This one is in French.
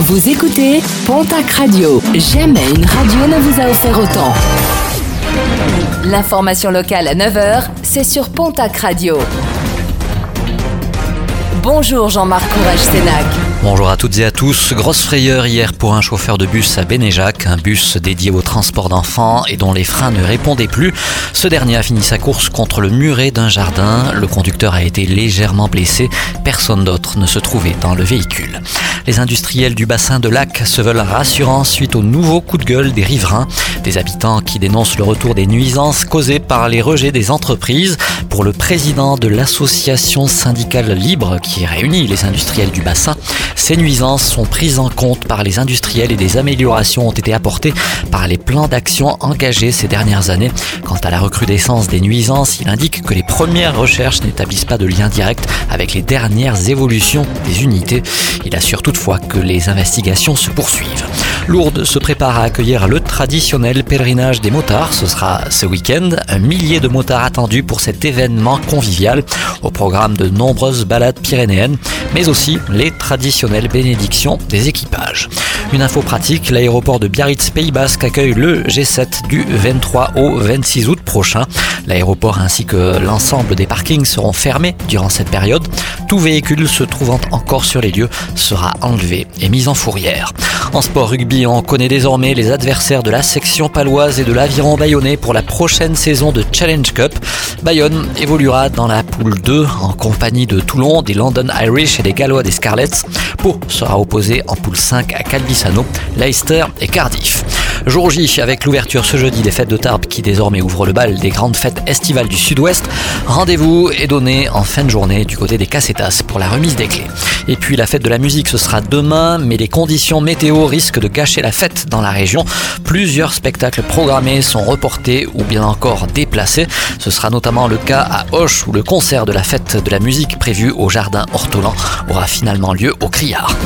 Vous écoutez Pontac Radio. Jamais une radio ne vous a offert autant. L'information locale à 9h, c'est sur Pontac Radio. Bonjour Jean-Marc Courage Sénac. Bonjour à toutes et à tous. Grosse frayeur hier pour un chauffeur de bus à Bénéjac, un bus dédié au transport d'enfants et dont les freins ne répondaient plus. Ce dernier a fini sa course contre le muret d'un jardin. Le conducteur a été légèrement blessé. Personne d'autre ne se trouvait dans le véhicule. Les industriels du bassin de Lac se veulent rassurants suite au nouveau coup de gueule des riverains, des habitants qui dénoncent le retour des nuisances causées par les rejets des entreprises. Pour le président de l'association syndicale libre qui réunit les industriels du bassin, ces nuisances sont prises en compte par les industriels et des améliorations ont été apportées par les plans d'action engagés ces dernières années. Quant à la recrudescence des nuisances, il indique que les premières recherches n'établissent pas de lien direct avec les dernières évolutions des unités. Il assure toutefois que les investigations se poursuivent. Lourdes se prépare à accueillir le traditionnel pèlerinage des motards. Ce sera ce week-end. Un millier de motards attendus pour cet événement convivial. Au programme de nombreuses balades pyrénéennes, mais aussi les traditionnelles bénédictions des équipages. Une info pratique, l'aéroport de Biarritz Pays Basque accueille le G7 du 23 au 26 août prochain. L'aéroport ainsi que l'ensemble des parkings seront fermés durant cette période. Tout véhicule se trouvant encore sur les lieux sera enlevé et mis en fourrière. En sport rugby, on connaît désormais les adversaires de la section paloise et de l'aviron bayonnais pour la prochaine saison de Challenge Cup. Bayonne évoluera dans la poule 2 en compagnie de Toulon, des London Irish et des Gallois des Scarlets. Pau sera opposé en poule 5 à Calvisano, Leicester et Cardiff. Jour J, avec l'ouverture ce jeudi des fêtes de Tarbes qui désormais ouvrent le bal des grandes fêtes estivales du sud-ouest, rendez-vous est donné en fin de journée du côté des Cassetas pour la remise des clés. Et puis la fête de la musique, ce sera demain, mais les conditions météo risquent de gâcher la fête dans la région. Plusieurs spectacles programmés sont reportés ou bien encore déplacés. Ce sera notamment le cas à Hoche où le concert de la fête de la musique prévu au jardin Hortolan aura finalement lieu au Criard.